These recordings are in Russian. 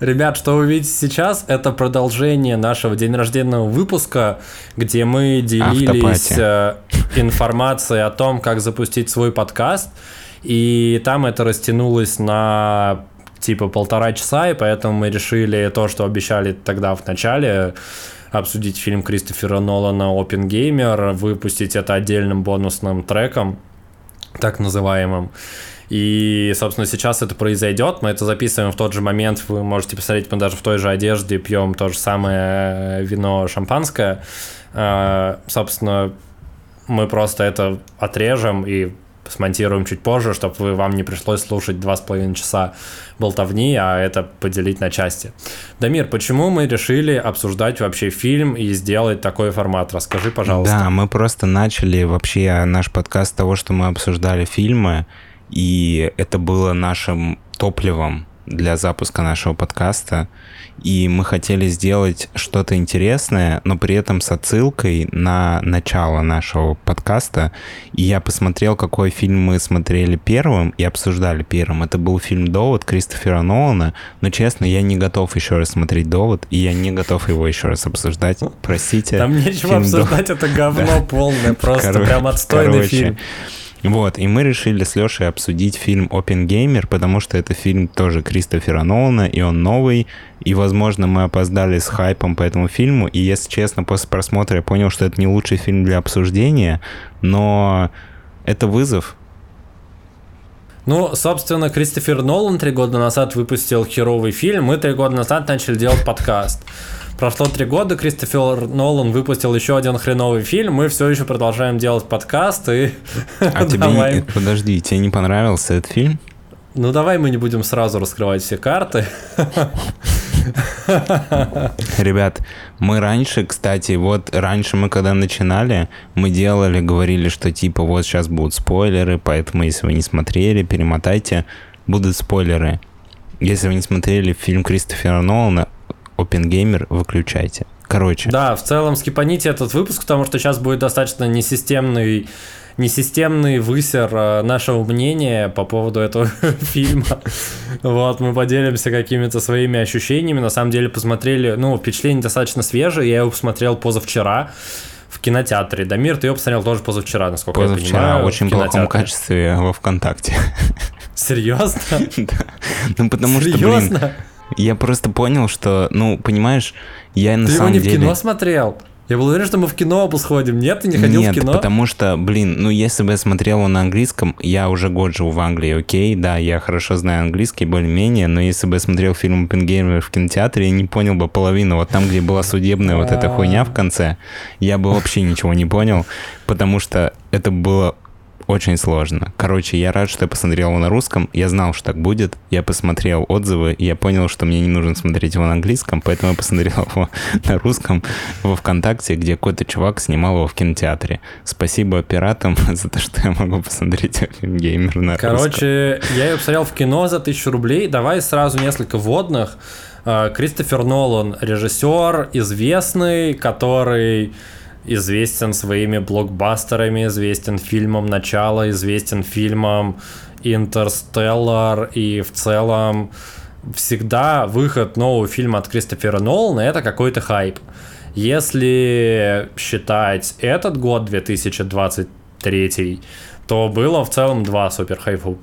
Ребят, что вы видите сейчас, это продолжение нашего день рожденного выпуска, где мы делились э, информацией о том, как запустить свой подкаст. И там это растянулось на типа полтора часа, и поэтому мы решили то, что обещали тогда в начале, обсудить фильм Кристофера Нолана «Опенгеймер», выпустить это отдельным бонусным треком, так называемым. И, собственно, сейчас это произойдет. Мы это записываем в тот же момент. Вы можете посмотреть, мы даже в той же одежде пьем то же самое вино шампанское. А, собственно, мы просто это отрежем и смонтируем чуть позже, чтобы вы, вам не пришлось слушать два с половиной часа болтовни, а это поделить на части. Дамир, почему мы решили обсуждать вообще фильм и сделать такой формат? Расскажи, пожалуйста. Да, мы просто начали вообще наш подкаст с того, что мы обсуждали фильмы, и это было нашим топливом для запуска нашего подкаста. И мы хотели сделать что-то интересное, но при этом с отсылкой на начало нашего подкаста. И я посмотрел, какой фильм мы смотрели первым и обсуждали первым. Это был фильм «Довод» Кристофера Нолана. Но, честно, я не готов еще раз смотреть «Довод», и я не готов его еще раз обсуждать. Простите. Там нечего обсуждать, это говно полное, просто прям отстойный фильм. Вот, и мы решили с Лешей обсудить фильм «Опенгеймер», потому что это фильм тоже Кристофера Нолана, и он новый, и, возможно, мы опоздали с хайпом по этому фильму, и, если честно, после просмотра я понял, что это не лучший фильм для обсуждения, но это вызов, ну, собственно, Кристофер Нолан три года назад выпустил херовый фильм, мы три года назад начали делать подкаст. Прошло три года, Кристофер Нолан выпустил еще один хреновый фильм, мы все еще продолжаем делать подкаст и... А тебе, подожди, тебе не понравился этот фильм? Ну давай мы не будем сразу раскрывать все карты. Ребят, мы раньше, кстати, вот раньше мы когда начинали, мы делали, говорили, что типа вот сейчас будут спойлеры, поэтому если вы не смотрели, перемотайте, будут спойлеры. Если вы не смотрели фильм Кристофера Нолана, OpenGamer выключайте. Короче. Да, в целом скипаните этот выпуск, потому что сейчас будет достаточно несистемный несистемный высер э, нашего мнения по поводу этого фильма. Вот, мы поделимся какими-то своими ощущениями. На самом деле посмотрели, ну, впечатление достаточно свежее. Я его посмотрел позавчера в кинотеатре. Дамир, ты его посмотрел тоже позавчера, насколько позавчера, я понимаю. Позавчера, очень в плохом качестве во ВКонтакте. Серьезно? Да. Ну, потому что, блин, я просто понял, что, ну, понимаешь, я на Ты самом деле... Ты его не в кино смотрел? Я был уверен, что мы в кино оба сходим. Нет, ты не ходил Нет, в кино? потому что, блин, ну если бы я смотрел его на английском, я уже год живу в Англии, окей, да, я хорошо знаю английский более-менее, но если бы я смотрел фильм «Оппенгеймер» в кинотеатре, я не понял бы половину. Вот там, где была судебная вот эта хуйня в конце, я бы вообще ничего не понял, потому что это было очень сложно. Короче, я рад, что я посмотрел его на русском. Я знал, что так будет. Я посмотрел отзывы, и я понял, что мне не нужно смотреть его на английском, поэтому я посмотрел его на русском во ВКонтакте, где какой-то чувак снимал его в кинотеатре. Спасибо пиратам за то, что я могу посмотреть геймер на русском. Короче, я его посмотрел в кино за тысячу рублей. Давай сразу несколько вводных. А, Кристофер Нолан, режиссер, известный, который известен своими блокбастерами, известен фильмом «Начало», известен фильмом «Интерстеллар» и в целом всегда выход нового фильма от Кристофера Нолана это какой-то хайп. Если считать этот год, 2023, то было в целом два супер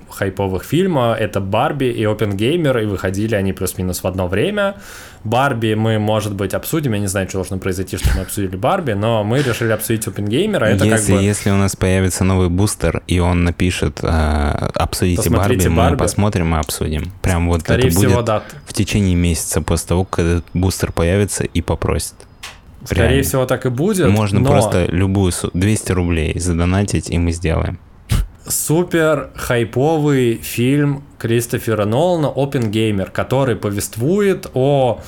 хайповых фильма. Это «Барби» и «Опенгеймер», и выходили они плюс-минус в одно время. «Барби» мы, может быть, обсудим. Я не знаю, что должно произойти, что мы обсудили «Барби», но мы решили обсудить «Опенгеймера». Это если, как бы... если у нас появится новый бустер, и он напишет э, «Обсудите Барби», Барби, мы посмотрим и обсудим. Прям вот Скорее это всего, будет да. в течение месяца после того, как этот бустер появится и попросит. Скорее Реально. всего, так и будет. Можно но... просто любую 200 рублей задонатить, и мы сделаем супер хайповый фильм Кристофера Нолана «Опенгеймер», который повествует о,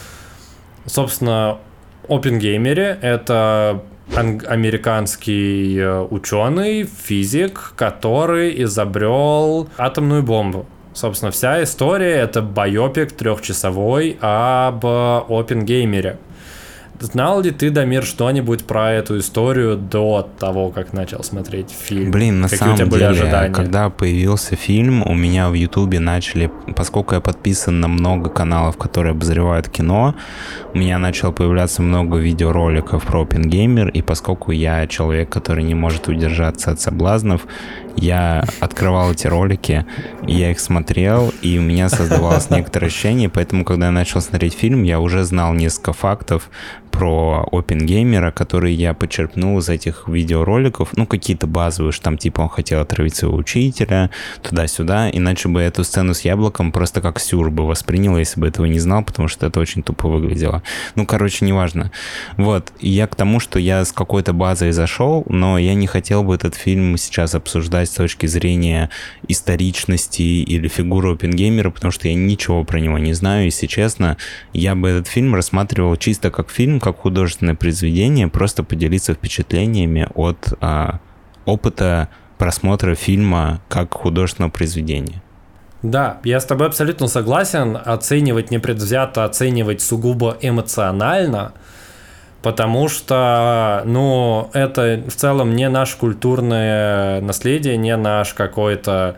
собственно, Опенгеймере. Это американский э, ученый, физик, который изобрел атомную бомбу. Собственно, вся история это байопик трехчасовой об Опенгеймере. Знал ли ты, Дамир, что-нибудь про эту историю до того, как начал смотреть фильм? Блин, на Какие самом у тебя были деле, ожидания? когда появился фильм, у меня в Ютубе начали, поскольку я подписан на много каналов, которые обозревают кино, у меня начало появляться много видеороликов про OpenGamer, и поскольку я человек, который не может удержаться от соблазнов, я открывал эти ролики, я их смотрел, и у меня создавалось некоторое ощущение, поэтому, когда я начал смотреть фильм, я уже знал несколько фактов про OpenGamer, которые я почерпнул из этих видеороликов, ну, какие-то базовые, что там, типа, он хотел отравить своего учителя, туда-сюда, иначе бы эту сцену с яблоком просто как сюр бы воспринял, если бы этого не знал, потому что это очень тупо выглядело. Ну, короче, неважно. Вот, я к тому, что я с какой-то базой зашел, но я не хотел бы этот фильм сейчас обсуждать с точки зрения историчности или фигуры OpenGamer, потому что я ничего про него не знаю, если честно, я бы этот фильм рассматривал чисто как фильм, как художественное произведение, просто поделиться впечатлениями от а, опыта просмотра фильма как художественного произведения. Да, я с тобой абсолютно согласен. Оценивать непредвзято, оценивать сугубо эмоционально, потому что, ну, это в целом не наше культурное наследие, не наш какой-то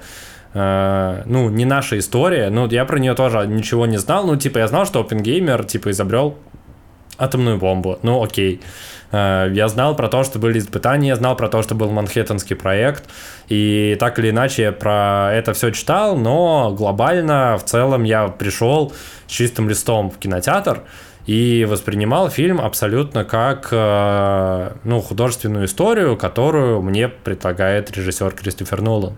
Uh, ну, не наша история, ну, я про нее тоже ничего не знал, ну, типа, я знал, что OpenGamer, типа, изобрел атомную бомбу. Ну, окей. Э, я знал про то, что были испытания, я знал про то, что был Манхэттенский проект, и так или иначе я про это все читал, но глобально в целом я пришел с чистым листом в кинотеатр и воспринимал фильм абсолютно как э, ну, художественную историю, которую мне предлагает режиссер Кристофер Нолан.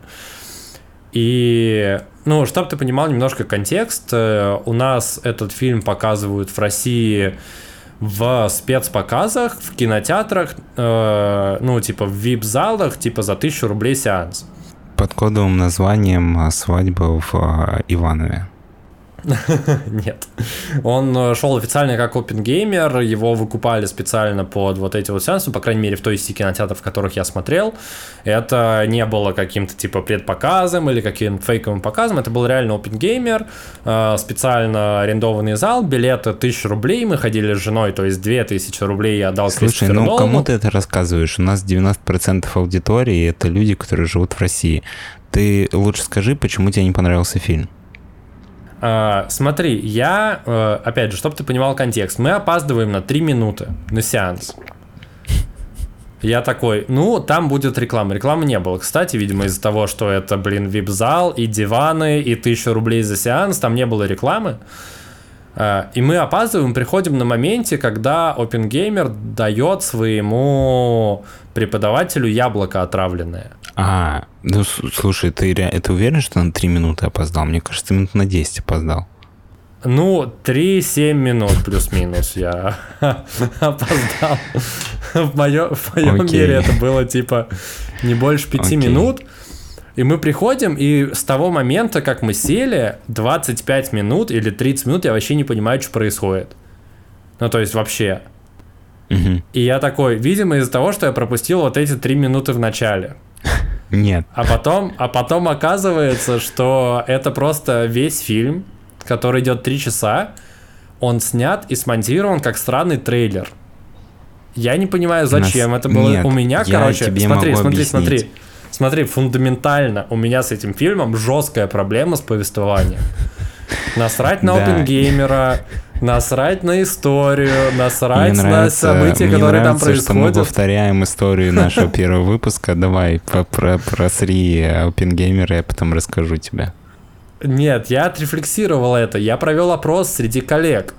И, ну, чтобы ты понимал немножко контекст, э, у нас этот фильм показывают в России в спецпоказах, в кинотеатрах, э, ну, типа в вип-залах, типа за тысячу рублей сеанс. Под кодовым названием «Свадьба в э, Иванове». Нет. Он э, шел официально как Open Gamer, его выкупали специально под вот эти вот сеансы, по крайней мере, в той сети кинотеатров, в которых я смотрел. Это не было каким-то типа предпоказом или каким-то фейковым показом, это был реально Open Gamer, э, специально арендованный зал, билеты 1000 рублей, мы ходили с женой, то есть 2000 рублей я отдал Слушай, ну кому ты это рассказываешь? У нас 90% аудитории это люди, которые живут в России. Ты лучше скажи, почему тебе не понравился фильм? Uh, смотри, я, uh, опять же, чтобы ты понимал контекст, мы опаздываем на 3 минуты на сеанс. Я такой, ну, там будет реклама. Рекламы не было. Кстати, видимо, из-за того, что это, блин, вип-зал, и диваны, и 1000 рублей за сеанс, там не было рекламы. Uh, и мы опаздываем, приходим на моменте, когда OpenGamer дает своему преподавателю яблоко отравленное. А, ну слушай, ты, ты уверен, что на 3 минуты опоздал? Мне кажется, минут на 10 опоздал. Ну, 3-7 минут плюс-минус я опоздал. В моем, в моем okay. мире это было типа не больше 5 okay. минут. И мы приходим, и с того момента, как мы сели, 25 минут или 30 минут, я вообще не понимаю, что происходит. Ну, то есть вообще. Угу. И я такой, видимо, из-за того, что я пропустил вот эти 3 минуты в начале. Нет. А потом, а потом оказывается, что это просто весь фильм, который идет три часа, он снят и смонтирован как странный трейлер. Я не понимаю, зачем Нас... это было. Нет, у меня, короче, смотри, смотри, объяснить. смотри. Смотри, фундаментально у меня с этим фильмом жесткая проблема с повествованием. Насрать на опенгеймера, насрать на историю, насрать мне на события, мне которые нравится, там происходят. что мы повторяем историю нашего первого выпуска. Давай, про, просри опенгеймера, я потом расскажу тебе. Нет, я отрефлексировал это. Я провел опрос среди коллег.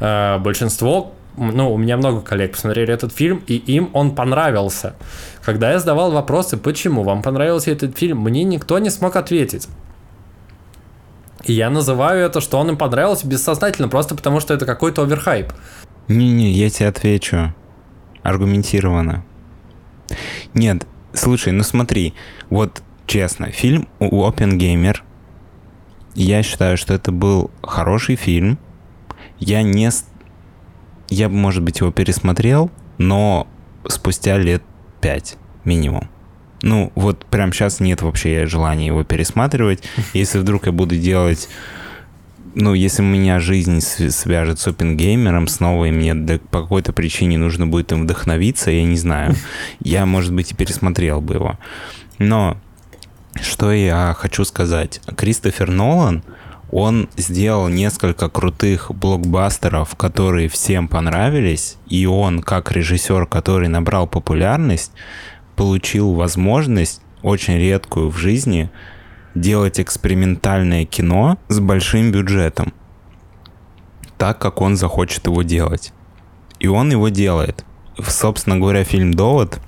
Э, большинство, ну, у меня много коллег посмотрели этот фильм, и им он понравился. Когда я задавал вопросы, почему вам понравился этот фильм, мне никто не смог ответить. И я называю это, что он им понравился бессознательно, просто потому что это какой-то оверхайп. Не-не, я тебе отвечу. Аргументированно. Нет, слушай, ну смотри, вот честно, фильм у Gamer, я считаю, что это был хороший фильм. Я не... Я, может быть, его пересмотрел, но спустя лет пять минимум. Ну, вот прям сейчас нет вообще желания его пересматривать. Если вдруг я буду делать ну, если меня жизнь свяжет с опенгеймером снова, и мне по какой-то причине нужно будет им вдохновиться, я не знаю, я, может быть, и пересмотрел бы его. Но что я хочу сказать? Кристофер Нолан, он сделал несколько крутых блокбастеров, которые всем понравились, и он, как режиссер, который набрал популярность, получил возможность, очень редкую в жизни, делать экспериментальное кино с большим бюджетом, так, как он захочет его делать. И он его делает. Собственно говоря, фильм «Довод»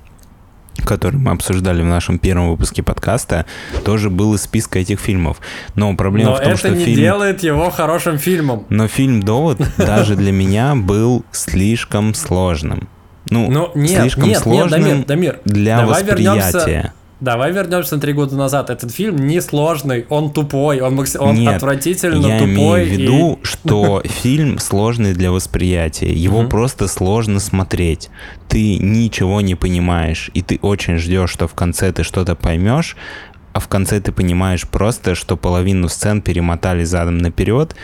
который мы обсуждали в нашем первом выпуске подкаста, тоже был из списка этих фильмов. Но проблема Но в том, это что не фильм... делает его хорошим фильмом. Но фильм «Довод» даже для меня был слишком сложным. Ну, Но нет, слишком нет, сложным нет, Дамир, Дамир, для давай восприятия. Вернемся, давай вернемся на три года назад. Этот фильм не сложный, он тупой, он, макс... он Нет, отвратительно я тупой. имею в виду, и... что фильм сложный для восприятия. Его Мгм. просто сложно смотреть. Ты ничего не понимаешь, и ты очень ждешь, что в конце ты что-то поймешь, а в конце ты понимаешь просто, что половину сцен перемотали задом наперед,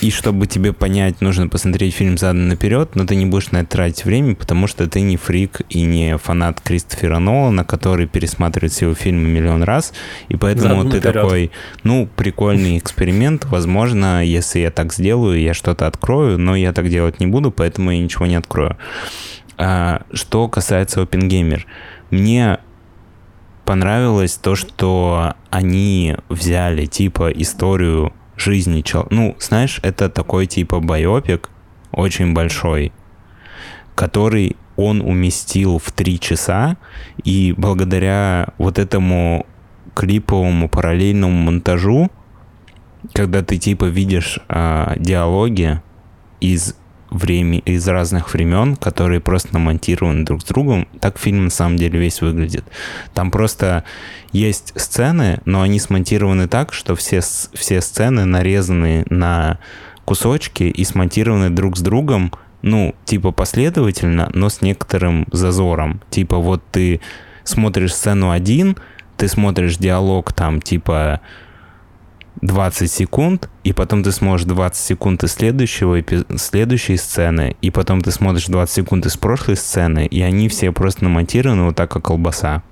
и чтобы тебе понять, нужно посмотреть фильм задом наперед, но ты не будешь на это тратить время, потому что ты не фрик и не фанат Кристофера Нолана, который пересматривает все его фильмы миллион раз, и поэтому Задом ты наперед. такой, ну, прикольный эксперимент, возможно, если я так сделаю, я что-то открою, но я так делать не буду, поэтому я ничего не открою. А, что касается OpenGamer, мне понравилось то, что они взяли типа историю жизни человека. Ну, знаешь, это такой типа байопик, очень большой, который он уместил в три часа, и благодаря вот этому клиповому параллельному монтажу, когда ты типа видишь а, диалоги из время, из разных времен, которые просто намонтированы друг с другом, так фильм на самом деле весь выглядит. Там просто есть сцены, но они смонтированы так, что все, все сцены нарезаны на кусочки и смонтированы друг с другом, ну, типа последовательно, но с некоторым зазором. Типа вот ты смотришь сцену один, ты смотришь диалог там типа 20 секунд, и потом ты смотришь 20 секунд из следующего, следующей сцены, и потом ты смотришь 20 секунд из прошлой сцены, и они все просто намонтированы вот так, как колбаса.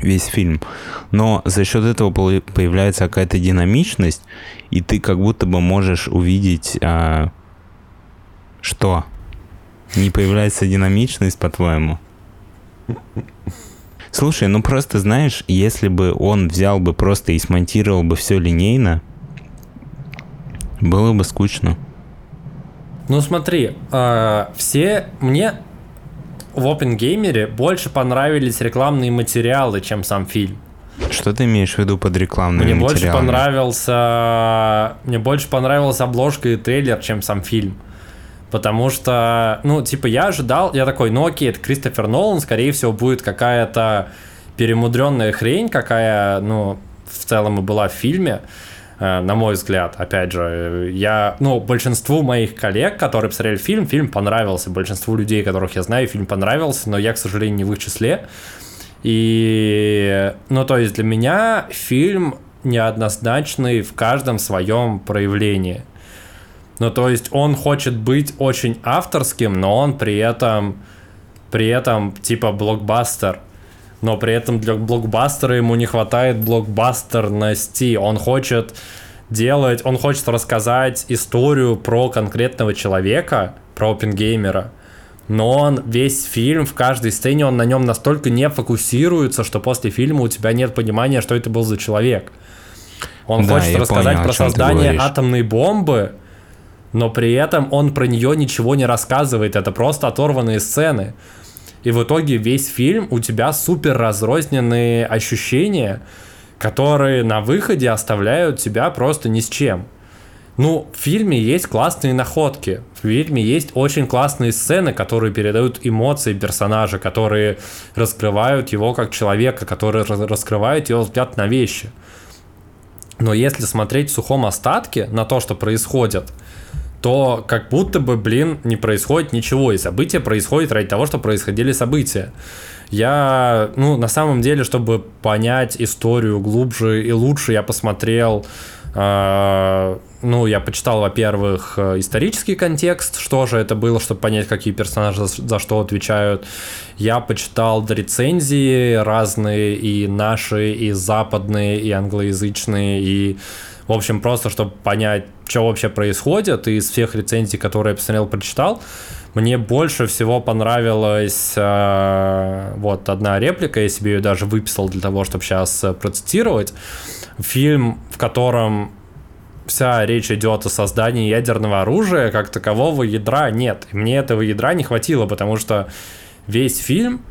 Весь фильм. Но за счет этого появляется какая-то динамичность, и ты как будто бы можешь увидеть... а, что? Не появляется динамичность, по-твоему? Слушай, ну просто знаешь, если бы он взял бы просто и смонтировал бы все линейно, было бы скучно. Ну смотри, э, все мне в OpenGamer больше понравились рекламные материалы, чем сам фильм. Что ты имеешь в виду под рекламными Мне больше материалами? понравился, мне больше понравилась обложка и трейлер, чем сам фильм. Потому что, ну, типа, я ожидал, я такой, ну окей, это Кристофер Нолан, скорее всего, будет какая-то перемудренная хрень, какая, ну, в целом и была в фильме, э, на мой взгляд, опять же, я, ну, большинству моих коллег, которые посмотрели фильм, фильм понравился, большинству людей, которых я знаю, фильм понравился, но я, к сожалению, не в их числе. И, ну, то есть для меня фильм неоднозначный в каждом своем проявлении. Ну, то есть он хочет быть очень авторским, но он при этом, при этом типа блокбастер. Но при этом для блокбастера ему не хватает блокбастерности. Он хочет делать, он хочет рассказать историю про конкретного человека, про опенгеймера. Но он весь фильм, в каждой сцене, он на нем настолько не фокусируется, что после фильма у тебя нет понимания, что это был за человек. Он Да, хочет рассказать понял, про создание атомной бомбы, но при этом он про нее ничего не рассказывает. Это просто оторванные сцены. И в итоге весь фильм у тебя супер разрозненные ощущения, которые на выходе оставляют тебя просто ни с чем. Ну, в фильме есть классные находки. В фильме есть очень классные сцены, которые передают эмоции персонажа, которые раскрывают его как человека, которые раскрывают его взгляд на вещи. Но если смотреть в сухом остатке на то, что происходит, то как будто бы, блин, не происходит ничего, и события происходят ради того, что происходили события. Я, ну, на самом деле, чтобы понять историю глубже и лучше, я посмотрел э, ну, я почитал, во-первых, э, исторический контекст, что же это было, чтобы понять, какие персонажи за, за что отвечают. Я почитал рецензии разные, и наши, и западные, и англоязычные, и, в общем, просто, чтобы понять, что вообще происходит. Из всех рецензий, которые я посмотрел, прочитал, мне больше всего понравилась э, вот одна реплика, я себе ее даже выписал для того, чтобы сейчас э, процитировать. Фильм, в котором вся речь идет о создании ядерного оружия, как такового ядра нет. И мне этого ядра не хватило, потому что весь фильм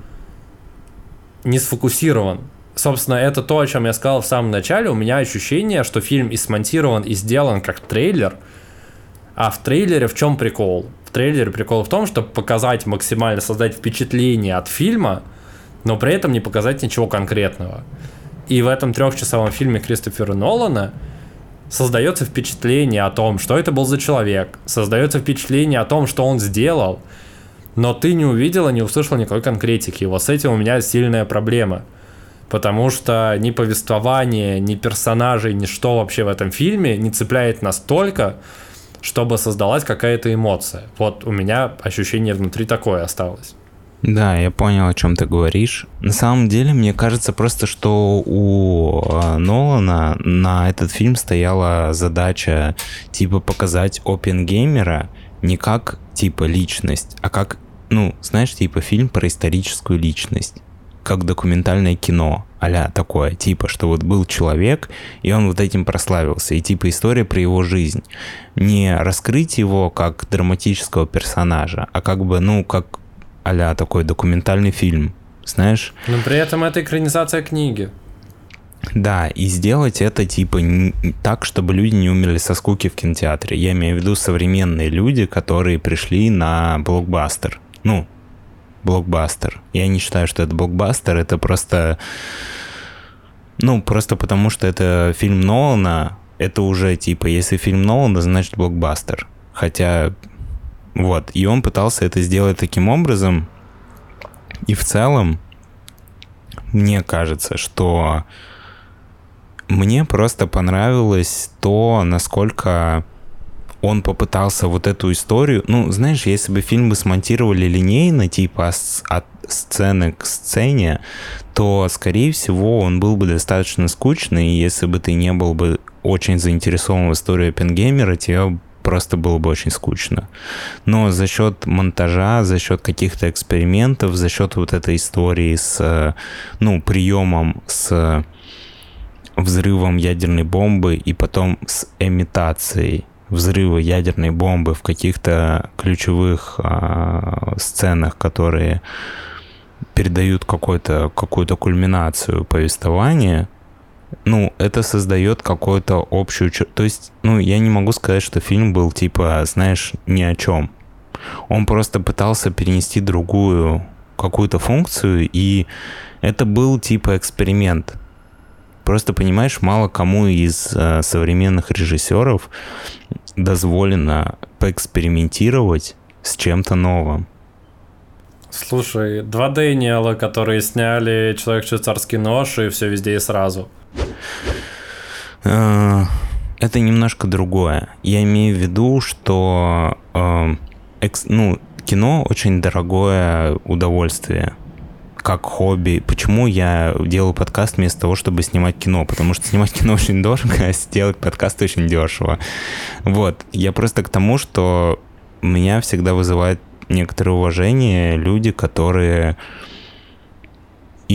не сфокусирован. Собственно, это то, о чем я сказал в самом начале. У меня ощущение, что фильм и смонтирован, и сделан как трейлер. А в трейлере в чем прикол? В трейлере прикол в том, чтобы показать максимально, создать впечатление от фильма, но при этом не показать ничего конкретного. И в этом трехчасовом фильме Кристофера Нолана – создается впечатление о том, что это был за человек, создается впечатление о том, что он сделал, но ты не увидела, не услышала никакой конкретики. Вот с этим у меня сильная проблема. Потому что ни повествование, ни персонажей, ни что вообще в этом фильме не цепляет настолько, чтобы создалась какая-то эмоция. Вот у меня ощущение внутри такое осталось. Да, я понял, о чем ты говоришь. На самом деле, мне кажется просто, что у э, Нолана на этот фильм стояла задача типа показать опенгеймера не как типа личность, а как, ну, знаешь, типа фильм про историческую личность как документальное кино, а такое, типа, что вот был человек, и он вот этим прославился, и типа история про его жизнь. Не раскрыть его как драматического персонажа, а как бы, ну, как а такой документальный фильм, знаешь? Но при этом это экранизация книги. Да, и сделать это типа так, чтобы люди не умерли со скуки в кинотеатре. Я имею в виду современные люди, которые пришли на блокбастер. Ну, блокбастер. Я не считаю, что это блокбастер, это просто... Ну, просто потому что это фильм Нолана, это уже типа, если фильм Нолана, значит блокбастер. Хотя вот, и он пытался это сделать таким образом. И в целом, мне кажется, что мне просто понравилось то, насколько он попытался вот эту историю... Ну, знаешь, если бы фильм бы смонтировали линейно, типа от сцены к сцене, то, скорее всего, он был бы достаточно скучный, и если бы ты не был бы очень заинтересован в истории Оппенгеймера, тебе просто было бы очень скучно. Но за счет монтажа, за счет каких-то экспериментов, за счет вот этой истории с, ну, приемом с взрывом ядерной бомбы и потом с имитацией взрыва ядерной бомбы в каких-то ключевых э, сценах, которые передают какую-то какую-то кульминацию повествования, ну, это создает какую-то общую... То есть, ну, я не могу сказать, что фильм был, типа, знаешь, ни о чем. Он просто пытался перенести другую какую-то функцию, и это был, типа, эксперимент. Просто, понимаешь, мало кому из э, современных режиссеров дозволено поэкспериментировать с чем-то новым. Слушай, два Дэниела, которые сняли «Человек швейцарский нож» и все везде и сразу – Э, это немножко другое. Я имею в виду, что э, ну, кино очень дорогое удовольствие как хобби. Почему я делаю подкаст вместо того, чтобы снимать кино? Потому что снимать кино очень дорого, а сделать подкаст очень дешево. Вот. Я просто к тому, что меня всегда вызывает некоторое уважение люди, которые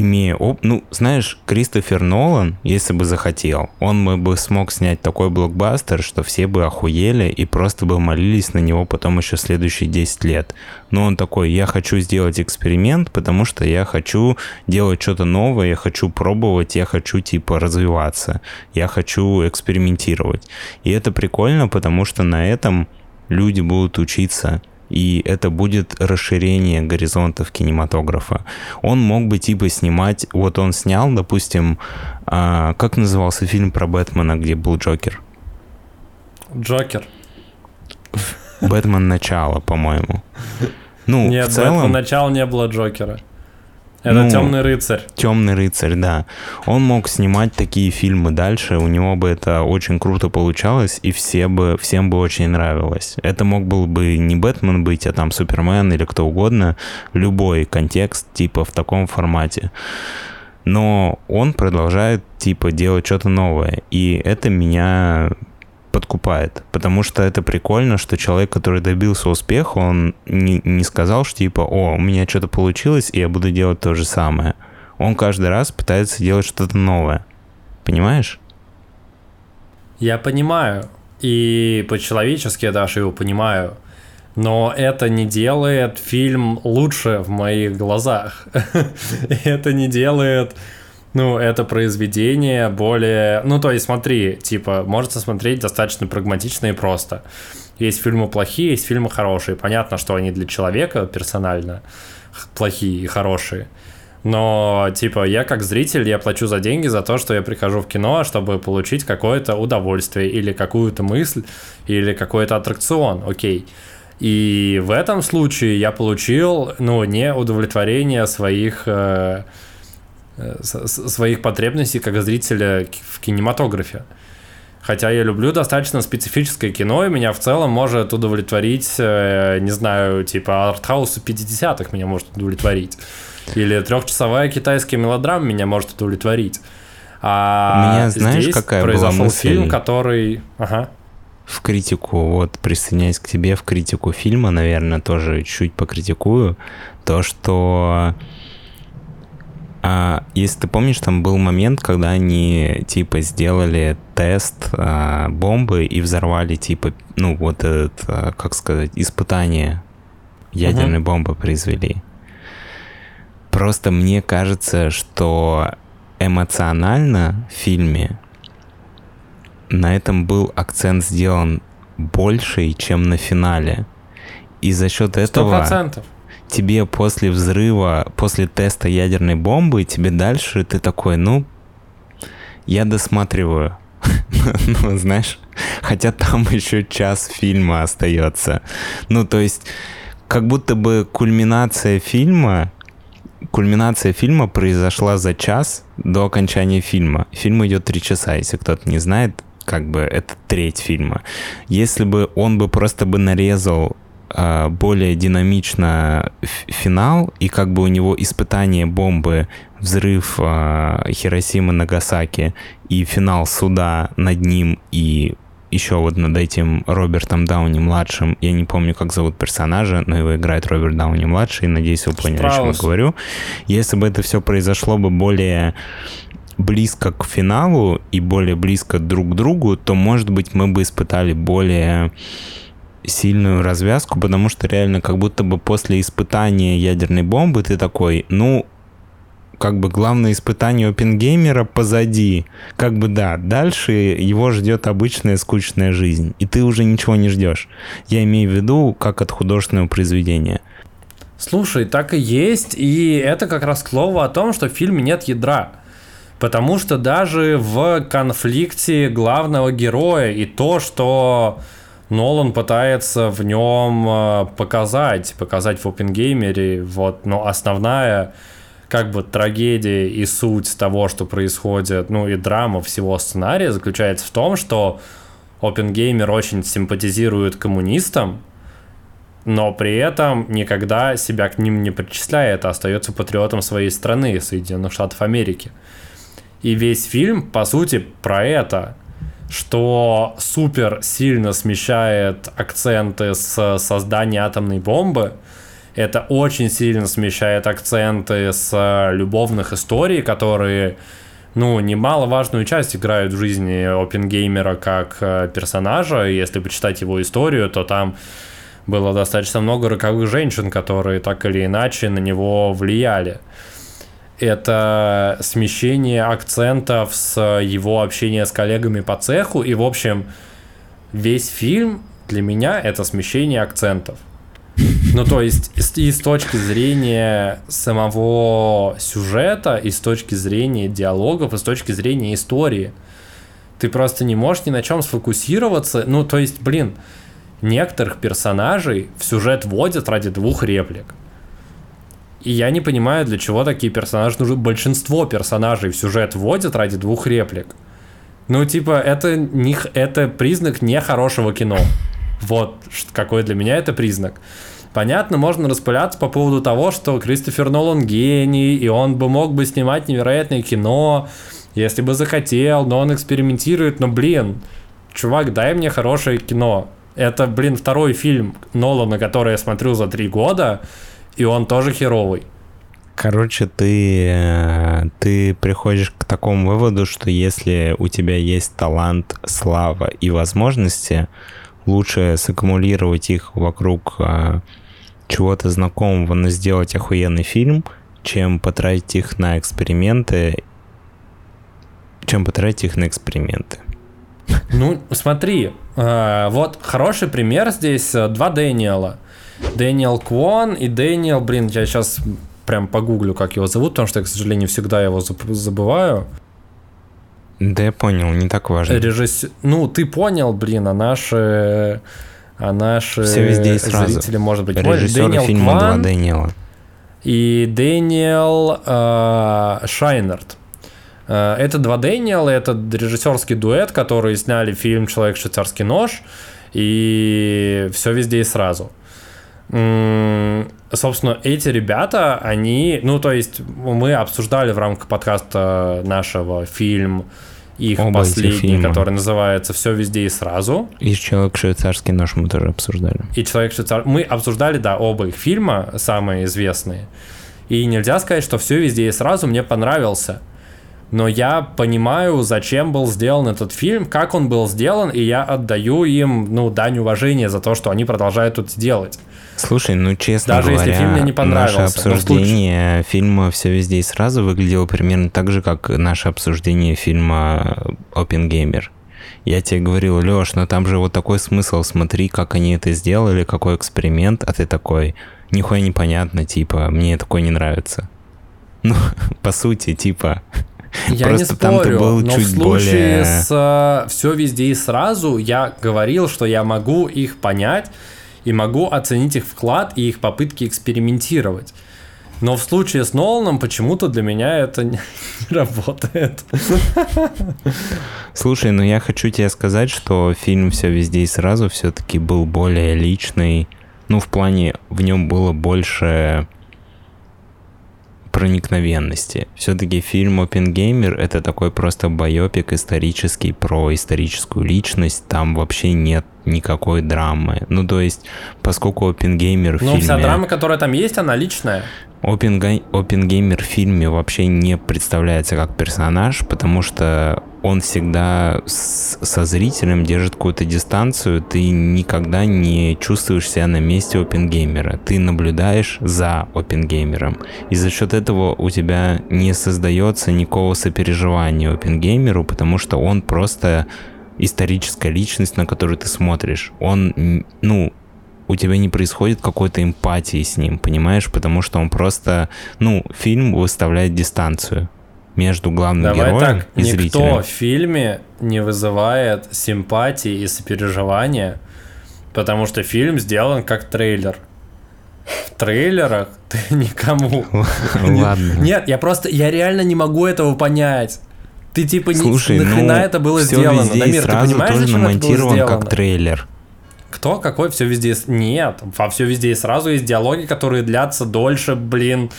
имея оп... Ну, знаешь, Кристофер Нолан, если бы захотел, он бы смог снять такой блокбастер, что все бы охуели и просто бы молились на него потом еще следующие 10 лет. Но он такой, я хочу сделать эксперимент, потому что я хочу делать что-то новое, я хочу пробовать, я хочу, типа, развиваться, я хочу экспериментировать. И это прикольно, потому что на этом люди будут учиться и это будет расширение горизонтов кинематографа. Он мог бы типа снимать, вот он снял, допустим, а, как назывался фильм про Бэтмена, где был Джокер? Джокер. Бэтмен начало, по-моему. Ну, Нет, в целом... Бэтмен начало не было Джокера. Это ну, темный рыцарь. Темный рыцарь, да. Он мог снимать такие фильмы дальше, у него бы это очень круто получалось, и все бы, всем бы очень нравилось. Это мог был бы не Бэтмен быть, а там Супермен или кто угодно, любой контекст типа в таком формате. Но он продолжает типа делать что-то новое, и это меня подкупает. Потому что это прикольно, что человек, который добился успеха, он не, не сказал, что типа, о, у меня что-то получилось, и я буду делать то же самое. Он каждый раз пытается делать что-то новое. Понимаешь? Я понимаю. И по-человечески я даже его понимаю. Но это не делает фильм лучше в моих глазах. это не делает ну, это произведение более... Ну, то есть, смотри, типа, можно смотреть достаточно прагматично и просто. Есть фильмы плохие, есть фильмы хорошие. Понятно, что они для человека персонально плохие и хорошие. Но, типа, я как зритель, я плачу за деньги за то, что я прихожу в кино, чтобы получить какое-то удовольствие или какую-то мысль, или какой-то аттракцион, окей. И в этом случае я получил, ну, не удовлетворение своих... Э, своих потребностей как зрителя в кинематографе. Хотя я люблю достаточно специфическое кино, и меня в целом может удовлетворить, э, не знаю, типа артхаусы 50-х меня может удовлетворить. Или трехчасовая китайская мелодрама меня может удовлетворить. А меня, знаешь, здесь какая произошел была мысль? фильм, который... Ага. В критику, вот, присоединяясь к тебе, в критику фильма, наверное, тоже чуть покритикую, то, что а, если ты помнишь, там был момент, когда они типа сделали тест а, бомбы и взорвали типа, ну вот этот, а, как сказать, испытание ядерной uh-huh. бомбы произвели. Просто мне кажется, что эмоционально в фильме на этом был акцент сделан больший, чем на финале. И за счет этого... 100% тебе после взрыва, после теста ядерной бомбы, тебе дальше ты такой, ну, я досматриваю. ну, знаешь, хотя там еще час фильма остается. Ну, то есть, как будто бы кульминация фильма, кульминация фильма произошла за час до окончания фильма. Фильм идет три часа, если кто-то не знает, как бы это треть фильма. Если бы он бы просто бы нарезал более динамично финал, и как бы у него испытание бомбы, взрыв э, Хиросимы Нагасаки и финал суда над ним и еще вот над этим Робертом Дауни младшим, я не помню, как зовут персонажа, но его играет Роберт Дауни младший, надеюсь, вы поняли, Штраус. о чем я говорю. Если бы это все произошло бы более близко к финалу и более близко друг к другу, то, может быть, мы бы испытали более сильную развязку, потому что реально как будто бы после испытания ядерной бомбы ты такой, ну, как бы главное испытание опенгеймера позади. Как бы да, дальше его ждет обычная скучная жизнь, и ты уже ничего не ждешь. Я имею в виду, как от художественного произведения. Слушай, так и есть, и это как раз слово о том, что в фильме нет ядра. Потому что даже в конфликте главного героя и то, что Нолан пытается в нем э, показать, показать в опенгеймере, вот, но основная как бы трагедия и суть того, что происходит, ну и драма всего сценария заключается в том, что Опенгеймер очень симпатизирует коммунистам, но при этом никогда себя к ним не причисляет, а остается патриотом своей страны, Соединенных Штатов Америки. И весь фильм, по сути, про это что супер сильно смещает акценты с создания атомной бомбы. Это очень сильно смещает акценты с любовных историй, которые ну, немаловажную часть играют в жизни опенгеймера как э, персонажа. Если почитать его историю, то там было достаточно много роковых женщин, которые так или иначе на него влияли это смещение акцентов с его общения с коллегами по цеху. И, в общем, весь фильм для меня это смещение акцентов. Ну, то есть, и с точки зрения самого сюжета, и с точки зрения диалогов, и с точки зрения истории. Ты просто не можешь ни на чем сфокусироваться. Ну, то есть, блин, некоторых персонажей в сюжет вводят ради двух реплик. И я не понимаю, для чего такие персонажи нужны. Большинство персонажей в сюжет вводят ради двух реплик. Ну, типа, это, не, это признак нехорошего кино. Вот какой для меня это признак. Понятно, можно распыляться по поводу того, что Кристофер Нолан гений, и он бы мог бы снимать невероятное кино, если бы захотел, но он экспериментирует. Но, блин, чувак, дай мне хорошее кино. Это, блин, второй фильм Нолана, который я смотрю за три года, и он тоже херовый. Короче, ты, э, ты приходишь к такому выводу, что если у тебя есть талант, слава и возможности, лучше саккумулировать их вокруг а, чего-то знакомого, но сделать охуенный фильм, чем потратить их на эксперименты, чем потратить их на эксперименты. Ну, смотри, э, вот хороший пример здесь два Дэниела. Дэниел Квон и Дэниел, блин, я сейчас прям погуглю, как его зовут, потому что я, к сожалению, всегда его забываю. Да я понял, не так важно. Режисс... Ну, ты понял, блин, а наши, а наши Все везде и сразу. зрители, может быть, Режиссер Дэниел фильма Кван два Дэниела. И Дэниел э, Шайнерт. Э, это два Дэниела, это режиссерский дуэт, которые сняли фильм «Человек швейцарский нож» и «Все везде и сразу». Собственно, эти ребята, они, ну, то есть мы обсуждали в рамках подкаста нашего фильм их Оба последний, который называется «Все везде и сразу». И «Человек швейцарский нож» мы тоже обсуждали. И «Человек швейцарский...» Мы обсуждали, да, оба их фильма, самые известные. И нельзя сказать, что «Все везде и сразу» мне понравился но я понимаю, зачем был сделан этот фильм, как он был сделан, и я отдаю им, ну, дань уважения за то, что они продолжают тут делать. Слушай, ну честно Даже говоря, если фильм мне не понравился, наше обсуждение фильма «Все везде и сразу» выглядело примерно так же, как наше обсуждение фильма «Опенгеймер». Я тебе говорил, Леш, но там же вот такой смысл, смотри, как они это сделали, какой эксперимент, а ты такой, нихуя непонятно, типа, мне такое не нравится. Ну, по сути, типа, я Просто не спорю, был но чуть в случае более... с uh, «Все везде и сразу» я говорил, что я могу их понять и могу оценить их вклад и их попытки экспериментировать. Но в случае с Ноланом почему-то для меня это не, работает. Слушай, ну я хочу тебе сказать, что фильм «Все везде и сразу» все-таки был более личный. Ну, в плане, в нем было больше проникновенности. Все-таки фильм «Опенгеймер» — это такой просто байопик исторический про историческую личность. Там вообще нет никакой драмы. Ну, то есть, поскольку «Опенгеймер» в Ну, фильме... вся драма, которая там есть, она личная. Опенгеймер в фильме вообще не представляется как персонаж, потому что он всегда с, со зрителем держит какую-то дистанцию, ты никогда не чувствуешь себя на месте опенгеймера, ты наблюдаешь за опенгеймером, и за счет этого у тебя не создается никакого сопереживания опенгеймеру, потому что он просто историческая личность, на которую ты смотришь. Он, ну, у тебя не происходит какой-то эмпатии с ним, понимаешь? Потому что он просто, ну, фильм выставляет дистанцию между главным Давай героем так, и никто зрителем. Никто в фильме не вызывает симпатии и сопереживания, потому что фильм сделан как трейлер. В трейлерах ты никому... Ладно. Нет, я просто, я реально не могу этого понять. Ты типа Слушай, не нахрена ну, это было сделано? Дамир, ты понимаешь, тоже намонтирован как трейлер. Кто? Какой? Все везде... Нет, во все везде и сразу есть диалоги, которые длятся дольше, блин,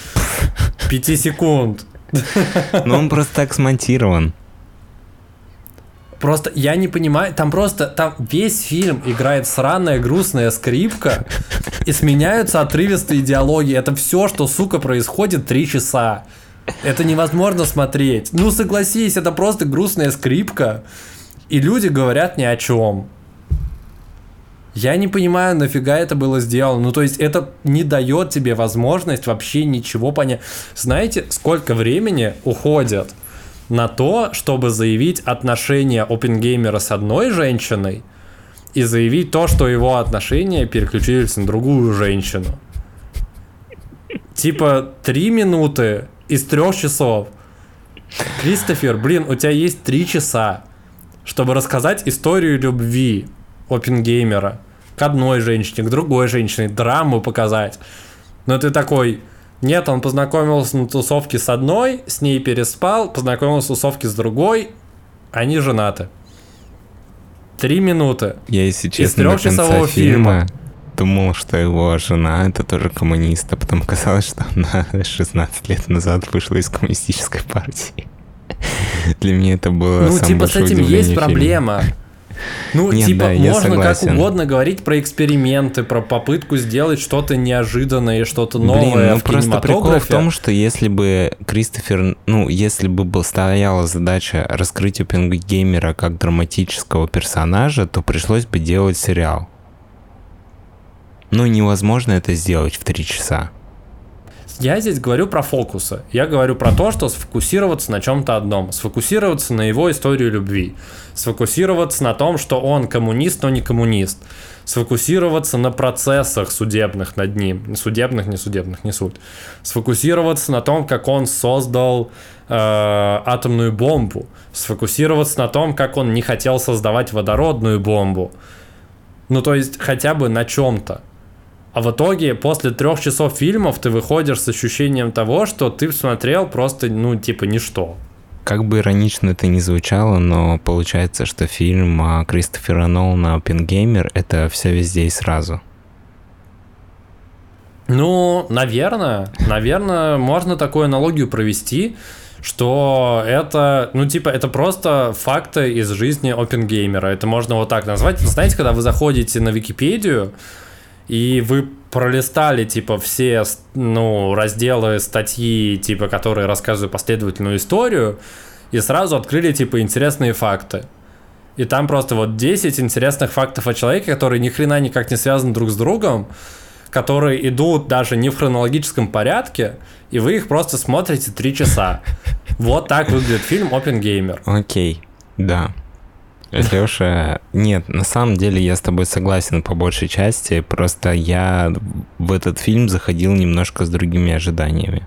пяти секунд. Ну, он просто так смонтирован. Просто я не понимаю, там просто, там весь фильм играет сраная грустная скрипка, и сменяются отрывистые диалоги. Это все, что, сука, происходит три часа. Это невозможно смотреть. Ну, согласись, это просто грустная скрипка, и люди говорят ни о чем. Я не понимаю, нафига это было сделано. Ну, то есть, это не дает тебе возможность вообще ничего понять. Знаете, сколько времени уходит на то, чтобы заявить отношения опенгеймера с одной женщиной и заявить то, что его отношения переключились на другую женщину. Типа, три минуты из трех часов. Кристофер, блин, у тебя есть три часа, чтобы рассказать историю любви опенгеймера к одной женщине, к другой женщине, драму показать. Но ты такой, Нет, он познакомился на тусовке с одной, с ней переспал, познакомился на тусовке с другой, они женаты. Три минуты. Я, если честно, Из трехчасового фильма, фильма думал, что его жена это тоже коммунист, а потом оказалось, что она 16 лет назад вышла из коммунистической партии. Для меня это было Ну, типа с этим есть проблема. Ну, Нет, типа, да, можно как угодно говорить про эксперименты, про попытку сделать что-то неожиданное, что-то новое Блин, ну в просто прикол в том, что если бы Кристофер, ну, если бы был, стояла задача раскрыть Опенгеймера как драматического персонажа, то пришлось бы делать сериал. Но невозможно это сделать в три часа. Я здесь говорю про фокусы. Я говорю про то, что сфокусироваться на чем-то одном. Сфокусироваться на его историю любви. Сфокусироваться на том, что он коммунист, но не коммунист. Сфокусироваться на процессах судебных над ним. Судебных, не судебных, не суть. Сфокусироваться на том, как он создал э, атомную бомбу. Сфокусироваться на том, как он не хотел создавать водородную бомбу. Ну, то есть хотя бы на чем-то. А в итоге, после трех часов фильмов, ты выходишь с ощущением того, что ты смотрел просто, ну, типа, ничто. Как бы иронично это ни звучало, но получается, что фильм Кристофера Нолана «Оппенгеймер» — это все везде и сразу. Ну, наверное, наверное, можно такую аналогию провести, что это, ну, типа, это просто факты из жизни опенгеймера. Это можно вот так назвать. Знаете, когда вы заходите на Википедию, и вы пролистали, типа, все, ну, разделы, статьи, типа, которые рассказывают последовательную историю, и сразу открыли, типа, интересные факты. И там просто вот 10 интересных фактов о человеке, которые ни хрена никак не связаны друг с другом, которые идут даже не в хронологическом порядке, и вы их просто смотрите 3 часа. Вот так выглядит фильм Опенгеймер. Окей, да. Леша, нет, на самом деле я с тобой согласен по большей части, просто я в этот фильм заходил немножко с другими ожиданиями.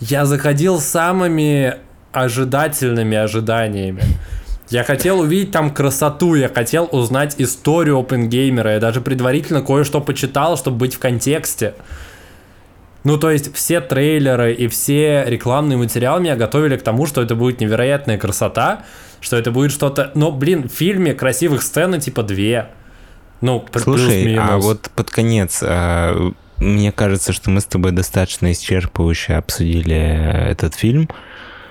Я заходил с самыми ожидательными ожиданиями. Я хотел увидеть там красоту, я хотел узнать историю OpenGamer, я даже предварительно кое-что почитал, чтобы быть в контексте. Ну, то есть все трейлеры и все рекламные материалы меня готовили к тому, что это будет невероятная красота, что это будет что-то... Но, блин, в фильме красивых сцен типа две. Ну, Слушай, а вот под конец, а, мне кажется, что мы с тобой достаточно исчерпывающе обсудили этот фильм.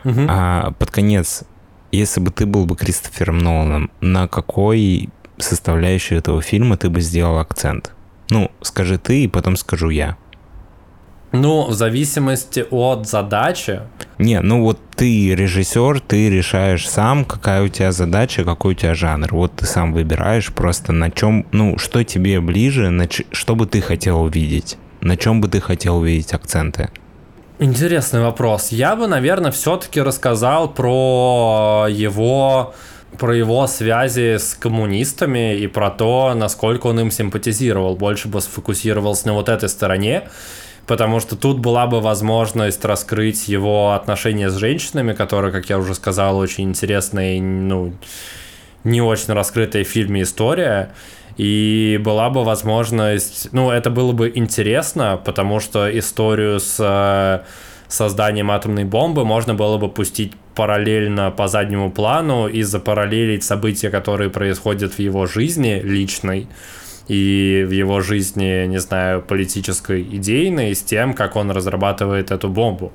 Угу. А под конец, если бы ты был бы Кристофером Ноланом, на какой составляющей этого фильма ты бы сделал акцент? Ну, скажи ты, и потом скажу я. Ну, в зависимости от задачи. Не, ну вот ты режиссер, ты решаешь сам, какая у тебя задача, какой у тебя жанр. Вот ты сам выбираешь просто на чем, ну, что тебе ближе, на ч... что бы ты хотел увидеть, на чем бы ты хотел увидеть акценты. Интересный вопрос. Я бы, наверное, все-таки рассказал про его про его связи с коммунистами и про то, насколько он им симпатизировал. Больше бы сфокусировался на вот этой стороне потому что тут была бы возможность раскрыть его отношения с женщинами, которые, как я уже сказал, очень интересная и, ну, не очень раскрытая в фильме история. И была бы возможность, ну, это было бы интересно, потому что историю с э, созданием атомной бомбы можно было бы пустить параллельно по заднему плану и запараллелить события, которые происходят в его жизни личной, и в его жизни, не знаю, политической идейной с тем, как он разрабатывает эту бомбу.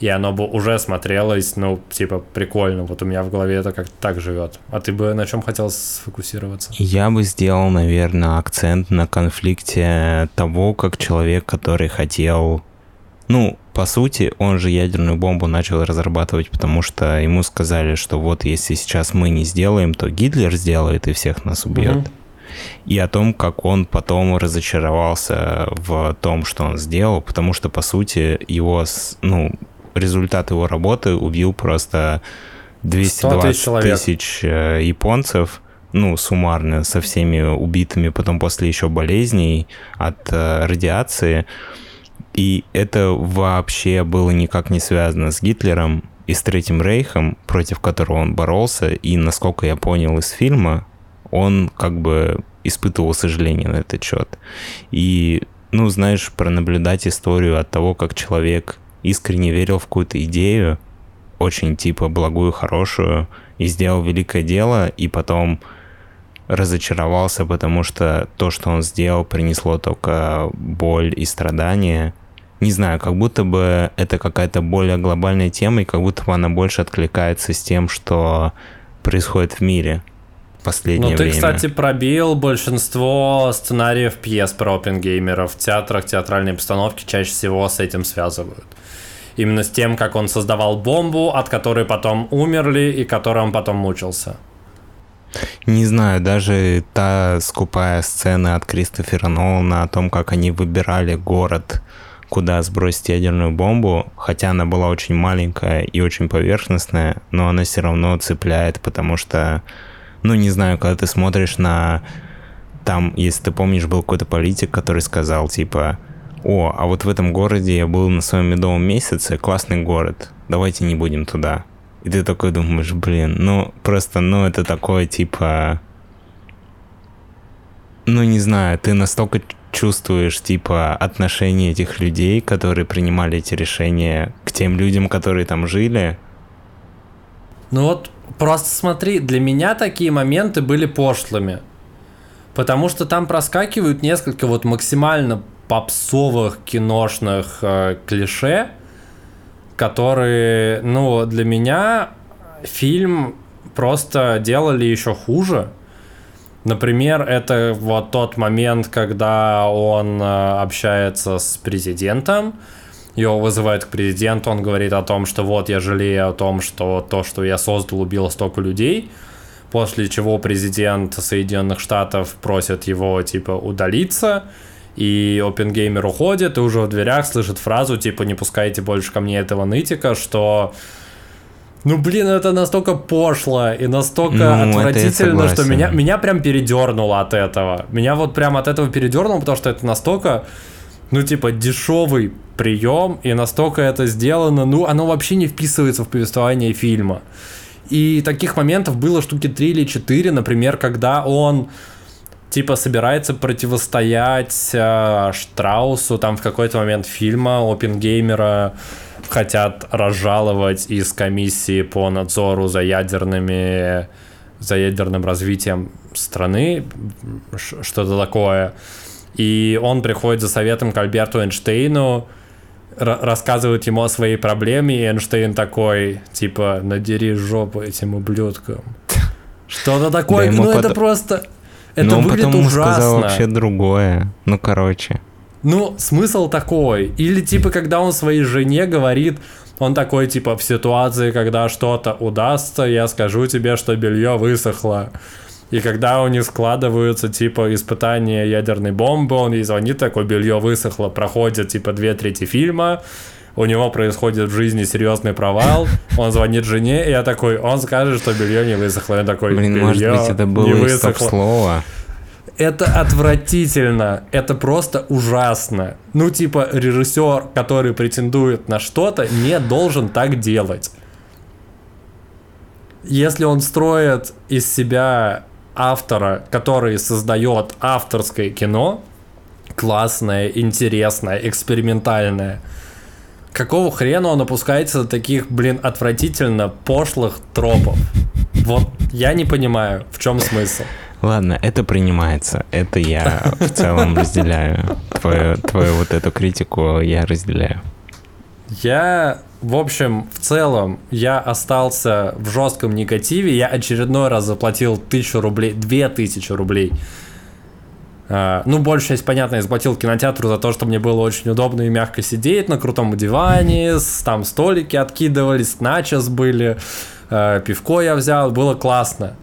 И оно бы уже смотрелось, ну, типа, прикольно. Вот у меня в голове это как-то так живет. А ты бы на чем хотел сфокусироваться? Я бы сделал, наверное, акцент на конфликте того, как человек, который хотел... Ну, по сути, он же ядерную бомбу начал разрабатывать, потому что ему сказали, что вот если сейчас мы не сделаем, то Гитлер сделает и всех нас убьет. Угу и о том, как он потом разочаровался в том, что он сделал, потому что, по сути, его, ну, результат его работы убил просто 220 тысяч э, японцев, ну, суммарно, со всеми убитыми, потом после еще болезней от э, радиации. И это вообще было никак не связано с Гитлером и с Третьим Рейхом, против которого он боролся. И, насколько я понял из фильма, он как бы испытывал сожаление на этот счет. И ну, знаешь, пронаблюдать историю от того, как человек искренне верил в какую-то идею, очень типа благую, хорошую, и сделал великое дело, и потом разочаровался, потому что то, что он сделал, принесло только боль и страдания. Не знаю, как будто бы это какая-то более глобальная тема, и как будто бы она больше откликается с тем, что происходит в мире последнее ну, ты, время. кстати, пробил большинство сценариев пьес про опенгеймеров. В театрах театральные постановки чаще всего с этим связывают. Именно с тем, как он создавал бомбу, от которой потом умерли и которой он потом мучился. Не знаю, даже та скупая сцена от Кристофера Нолана о том, как они выбирали город, куда сбросить ядерную бомбу, хотя она была очень маленькая и очень поверхностная, но она все равно цепляет, потому что, ну не знаю, когда ты смотришь на... Там, если ты помнишь, был какой-то политик, который сказал, типа, о, а вот в этом городе я был на своем медовом месяце, классный город, давайте не будем туда. И ты такой думаешь, блин, ну просто, ну это такое типа... Ну не знаю, ты настолько чувствуешь типа отношение этих людей, которые принимали эти решения к тем людям, которые там жили. Ну вот просто смотри, для меня такие моменты были пошлыми. Потому что там проскакивают несколько вот максимально попсовых киношных э, клише, которые, ну, для меня фильм просто делали еще хуже. Например, это вот тот момент, когда он э, общается с президентом, его вызывают к президенту, он говорит о том, что вот я жалею о том, что то, что я создал, убило столько людей, после чего президент Соединенных Штатов просит его, типа, удалиться, и опенгеймер уходит, и уже в дверях слышит фразу, типа, не пускайте больше ко мне этого нытика, что... Ну, блин, это настолько пошло и настолько ну, отвратительно, что меня, меня прям передернуло от этого. Меня вот прям от этого передернуло, потому что это настолько, ну, типа, дешевый прием, и настолько это сделано, ну, оно вообще не вписывается в повествование фильма. И таких моментов было штуки 3 или 4, например, когда он типа собирается противостоять э, Штраусу, там в какой-то момент фильма Опенгеймера хотят разжаловать из комиссии по надзору за ядерными за ядерным развитием страны, что-то такое. И он приходит за советом к Альберту Эйнштейну, рассказывает ему о своей проблеме, и Эйнштейн такой, типа, надери жопу этим ублюдкам. Что-то такое, да ну это просто... Это Но он выглядит потом ужасно. сказал вообще другое. Ну, короче. Ну, смысл такой. Или типа, когда он своей жене говорит, он такой, типа, в ситуации, когда что-то удастся, я скажу тебе, что белье высохло. И когда у них складываются, типа, испытания ядерной бомбы, он ей звонит, такой, белье высохло, проходит, типа, две трети фильма, у него происходит в жизни серьезный провал, он звонит жене, и я такой, он скажет, что белье не высохло. Я такой, Блин, может быть, это было стоп-слово. Это отвратительно, это просто ужасно. Ну, типа, режиссер, который претендует на что-то, не должен так делать. Если он строит из себя автора, который создает авторское кино, классное, интересное, экспериментальное – какого хрена он опускается до таких, блин, отвратительно пошлых тропов? Вот я не понимаю, в чем смысл. Ладно, это принимается. Это я в целом разделяю. Твою, твою вот эту критику я разделяю. Я, в общем, в целом, я остался в жестком негативе. Я очередной раз заплатил тысячу рублей, две тысячи рублей Uh, ну, большая часть, понятно, я заплатил кинотеатру за то, что мне было очень удобно и мягко сидеть на крутом диване, там столики откидывались, начос были, uh, пивко я взял, было классно.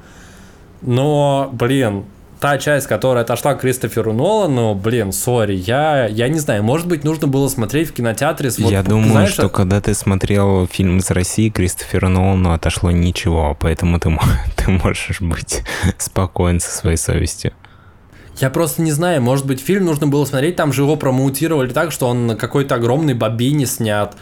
Но, блин, та часть, которая отошла к Кристоферу Нолану, блин, сори, я, я не знаю, может быть, нужно было смотреть в кинотеатре. С, я вот, думаю, знаешь, что когда ты смотрел фильм из России, Кристоферу Нолану отошло ничего, поэтому ты, ты можешь быть спокоен со своей совестью. Я просто не знаю, может быть, фильм нужно было смотреть, там же его промоутировали так, что он какой-то огромной бобине снят.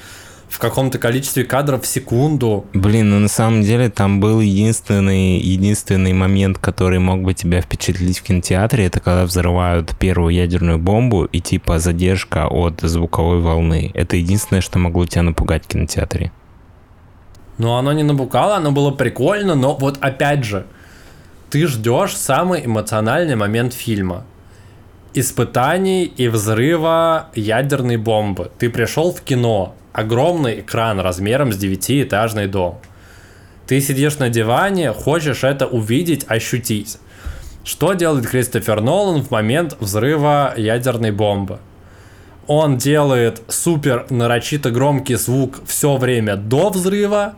В каком-то количестве кадров в секунду. Блин, ну на самом деле там был единственный, единственный момент, который мог бы тебя впечатлить в кинотеатре, это когда взрывают первую ядерную бомбу и типа задержка от звуковой волны. Это единственное, что могло тебя напугать в кинотеатре. Ну, оно не напугало, оно было прикольно, но вот опять же, ты ждешь самый эмоциональный момент фильма. Испытаний и взрыва ядерной бомбы. Ты пришел в кино, огромный экран размером с девятиэтажный дом. Ты сидишь на диване, хочешь это увидеть, ощутить. Что делает Кристофер Нолан в момент взрыва ядерной бомбы? Он делает супер нарочито громкий звук все время до взрыва,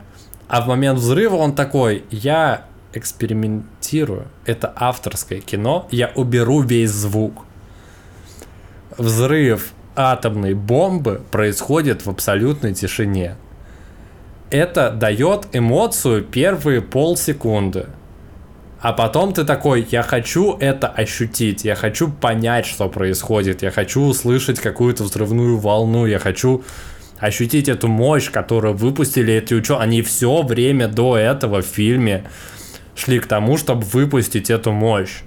а в момент взрыва он такой, я экспериментирую, это авторское кино, я уберу весь звук. Взрыв атомной бомбы происходит в абсолютной тишине. Это дает эмоцию первые полсекунды. А потом ты такой, я хочу это ощутить, я хочу понять, что происходит, я хочу услышать какую-то взрывную волну, я хочу ощутить эту мощь, которую выпустили эти ученые. Они все время до этого в фильме шли к тому, чтобы выпустить эту мощь.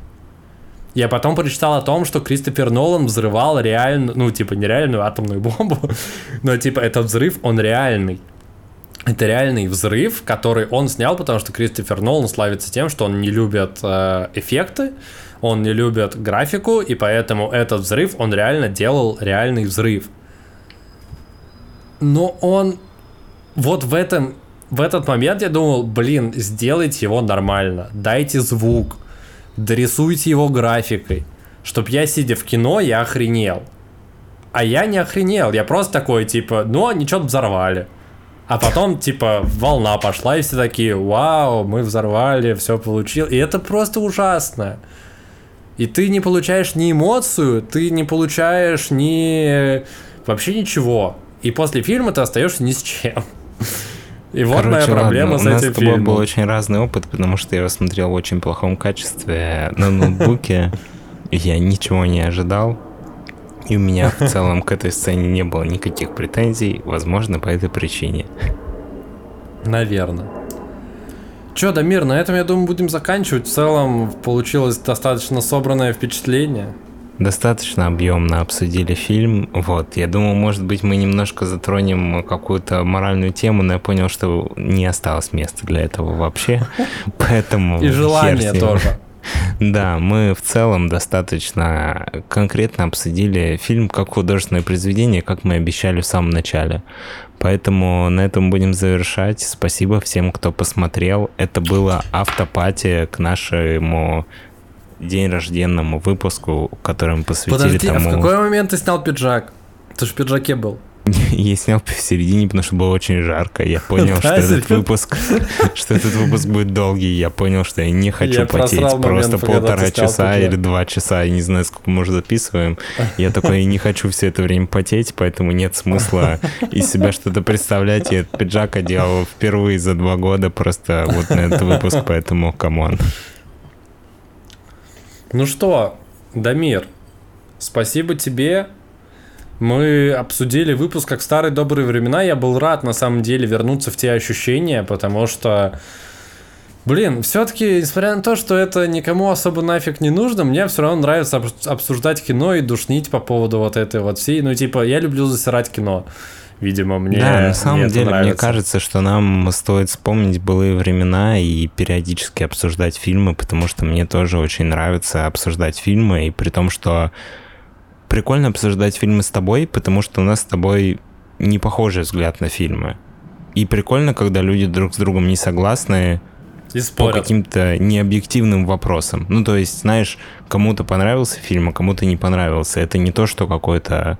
Я потом прочитал о том, что Кристофер Нолан взрывал реально, ну, типа, нереальную атомную бомбу, но, типа, этот взрыв, он реальный. Это реальный взрыв, который он снял, потому что Кристофер Нолан славится тем, что он не любит э, эффекты, он не любит графику, и поэтому этот взрыв, он реально делал реальный взрыв. Но он вот в этом в этот момент я думал, блин, сделайте его нормально, дайте звук, дорисуйте его графикой, чтоб я, сидя в кино, я охренел. А я не охренел, я просто такой, типа, ну, они что-то взорвали. А потом, типа, волна пошла, и все такие, вау, мы взорвали, все получил. И это просто ужасно. И ты не получаешь ни эмоцию, ты не получаешь ни... вообще ничего. И после фильма ты остаешься ни с чем. И вот Короче, моя проблема ладно, с этим. У нас с тобой был очень разный опыт, потому что я его смотрел в очень плохом качестве на ноутбуке. Я ничего не ожидал. И у меня в целом к этой сцене не было никаких претензий, возможно, по этой причине. Наверное. Чё, Дамир, на этом, я думаю, будем заканчивать. В целом получилось достаточно собранное впечатление достаточно объемно обсудили фильм. Вот, я думал, может быть, мы немножко затронем какую-то моральную тему, но я понял, что не осталось места для этого вообще. Поэтому... И желание тоже. Да, мы в целом достаточно конкретно обсудили фильм как художественное произведение, как мы обещали в самом начале. Поэтому на этом будем завершать. Спасибо всем, кто посмотрел. Это было автопатия к нашему день рожденному выпуску, который мы посвятили Подожди, тому... а в какой момент ты снял пиджак? Ты же в пиджаке был. Я снял в середине, потому что было очень жарко. Я понял, что этот выпуск, что этот выпуск будет долгий. Я понял, что я не хочу потеть просто полтора часа или два часа. Я не знаю, сколько мы уже записываем. Я такой, я не хочу все это время потеть, поэтому нет смысла из себя что-то представлять. Я этот пиджак одел впервые за два года просто вот на этот выпуск, поэтому come on. Ну что, Дамир, спасибо тебе. Мы обсудили выпуск как старые добрые времена. Я был рад на самом деле вернуться в те ощущения, потому что Блин, все-таки, несмотря на то, что это никому особо нафиг не нужно, мне все равно нравится обсуждать кино и душнить по поводу вот этой вот всей. Ну, типа, я люблю засирать кино видимо, мне Да, на самом мне деле, мне кажется, что нам стоит вспомнить былые времена и периодически обсуждать фильмы, потому что мне тоже очень нравится обсуждать фильмы, и при том, что прикольно обсуждать фильмы с тобой, потому что у нас с тобой не похожий взгляд на фильмы. И прикольно, когда люди друг с другом не согласны и по каким-то необъективным вопросам. Ну, то есть, знаешь, кому-то понравился фильм, а кому-то не понравился. Это не то, что какой-то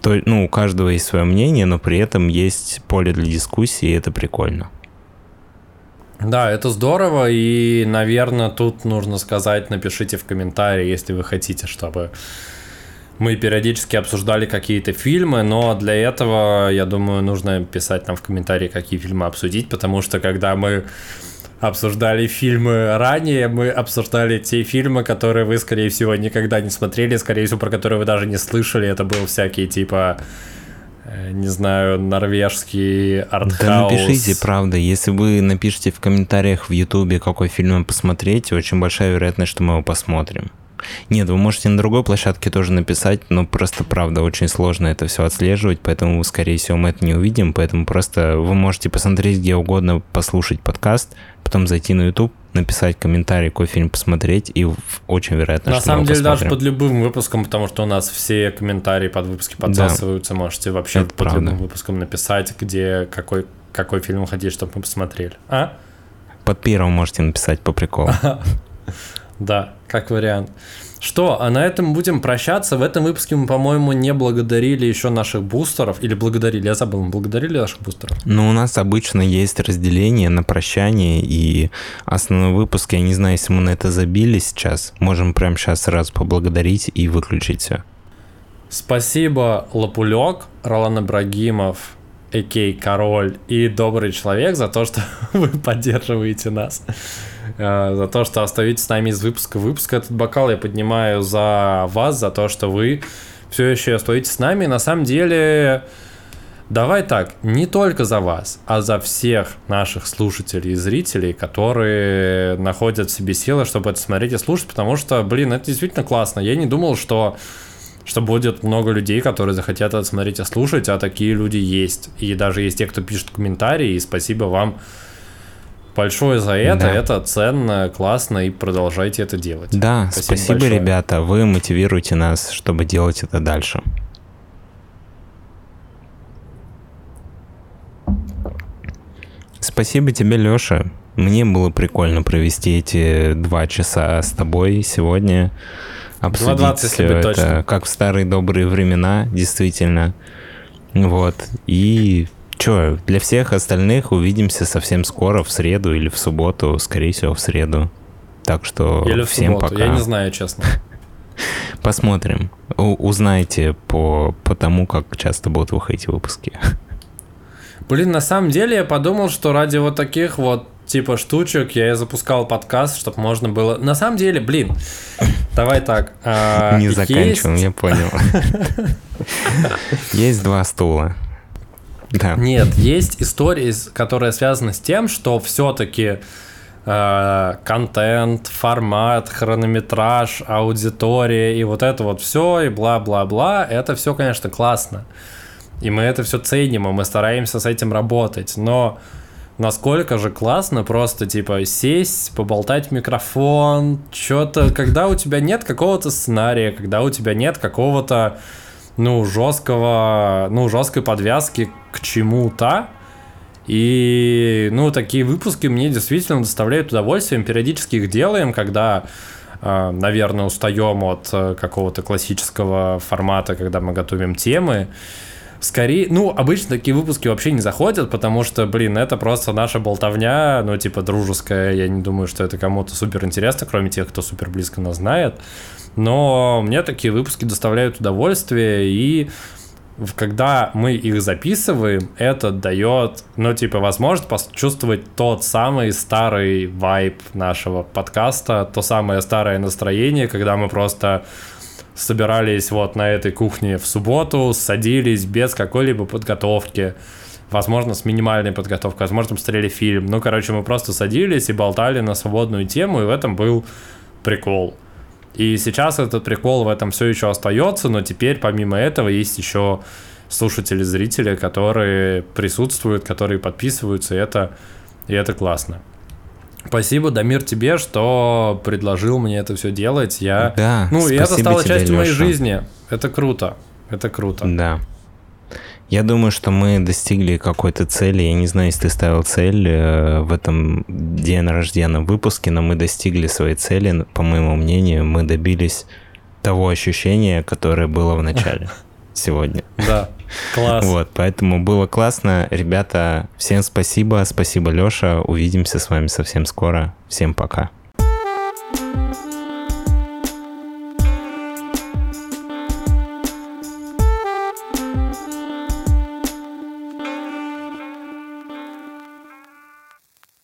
то, ну, у каждого есть свое мнение, но при этом есть поле для дискуссии, и это прикольно. Да, это здорово, и, наверное, тут нужно сказать, напишите в комментарии, если вы хотите, чтобы мы периодически обсуждали какие-то фильмы, но для этого, я думаю, нужно писать нам в комментарии, какие фильмы обсудить, потому что когда мы обсуждали фильмы ранее, мы обсуждали те фильмы, которые вы, скорее всего, никогда не смотрели, скорее всего, про которые вы даже не слышали. Это был всякие типа э, не знаю, норвежский артхаус. Да напишите, правда, если вы напишите в комментариях в Ютубе, какой фильм посмотреть, очень большая вероятность, что мы его посмотрим. Нет, вы можете на другой площадке тоже написать, но просто, правда, очень сложно это все отслеживать, поэтому, скорее всего, мы это не увидим, поэтому просто вы можете посмотреть где угодно, послушать подкаст, потом зайти на YouTube, написать комментарий, какой фильм посмотреть, и очень вероятно, На что самом деле, посмотрим. даже под любым выпуском, потому что у нас все комментарии под выпуски подсасываются, можете вообще Это под правда. любым выпуском написать, где какой, какой фильм хотите, чтобы мы посмотрели. А? Под первым можете написать по приколу. Да, как вариант. Что, а на этом будем прощаться. В этом выпуске мы, по-моему, не благодарили еще наших бустеров. Или благодарили, я забыл, мы благодарили наших бустеров? Но у нас обычно есть разделение на прощание и основной выпуск. Я не знаю, если мы на это забили сейчас. Можем прямо сейчас сразу поблагодарить и выключить все. Спасибо, Лапулек, Ролан Ибрагимов, Экей Король и Добрый Человек за то, что вы поддерживаете нас. Э, За то, что остаетесь с нами из выпуска в выпуск. Этот бокал я поднимаю за вас, за то, что вы все еще остаетесь с нами. На самом деле, давай так, не только за вас, а за всех наших слушателей и зрителей, которые находят в себе силы, чтобы это смотреть и слушать, потому что, блин, это действительно классно. Я не думал, что что будет много людей, которые захотят это смотреть и слушать, а такие люди есть. И даже есть те, кто пишет комментарии, и спасибо вам большое за это. Да. Это ценно, классно, и продолжайте это делать. Да, Спасибо спасибо, большое. ребята. Вы мотивируете нас, чтобы делать это дальше. Спасибо тебе, Леша. Мне было прикольно провести эти два часа с тобой сегодня. Обсудить 2.20, если всё быть это, точным. как в старые добрые времена, действительно. Вот. И что, для всех остальных увидимся совсем скоро, в среду или в субботу, скорее всего, в среду. Так что Или в всем субботу, пока. я не знаю, честно. Посмотрим. У- узнаете по, по тому, как часто будут выходить выпуски. Блин, на самом деле я подумал, что ради вот таких вот типа штучек я и запускал подкаст, чтобы можно было... На самом деле, блин, давай так. а, Не заканчиваем, я понял. Есть два стула. Да. Нет, есть истории, с- которые связаны с тем, что все-таки контент, формат, хронометраж, аудитория и вот это вот все, и бла-бла-бла, это все, конечно, классно. И мы это все ценим, и мы стараемся с этим работать. Но насколько же классно просто, типа, сесть, поболтать в микрофон, что-то, когда у тебя нет какого-то сценария, когда у тебя нет какого-то, ну, жесткого, ну, жесткой подвязки к чему-то, и, ну, такие выпуски мне действительно доставляют удовольствие. Мы периодически их делаем, когда, э, наверное, устаем от э, какого-то классического формата, когда мы готовим темы. Скорее, ну, обычно такие выпуски вообще не заходят, потому что, блин, это просто наша болтовня, ну, типа, дружеская. Я не думаю, что это кому-то супер интересно, кроме тех, кто супер близко нас знает. Но мне такие выпуски доставляют удовольствие, и когда мы их записываем, это дает, ну, типа, возможность почувствовать тот самый старый вайб нашего подкаста, то самое старое настроение, когда мы просто собирались вот на этой кухне в субботу, садились без какой-либо подготовки, возможно, с минимальной подготовкой, возможно, посмотрели фильм. Ну, короче, мы просто садились и болтали на свободную тему, и в этом был прикол. И сейчас этот прикол в этом все еще остается, но теперь помимо этого есть еще слушатели, зрители, которые присутствуют, которые подписываются, и это, и это классно. Спасибо, Дамир, тебе, что предложил мне это все делать. Я... Да, Ну, и это стало тебе, частью моей Лёша. жизни. Это круто. Это круто. Да. Я думаю, что мы достигли какой-то цели. Я не знаю, если ты ставил цель э, в этом день рождения выпуске, но мы достигли своей цели. По моему мнению, мы добились того ощущения, которое было в начале сегодня. Да, класс. Вот, поэтому было классно. Ребята, всем спасибо. Спасибо, Леша. Увидимся с вами совсем скоро. Всем пока. thank you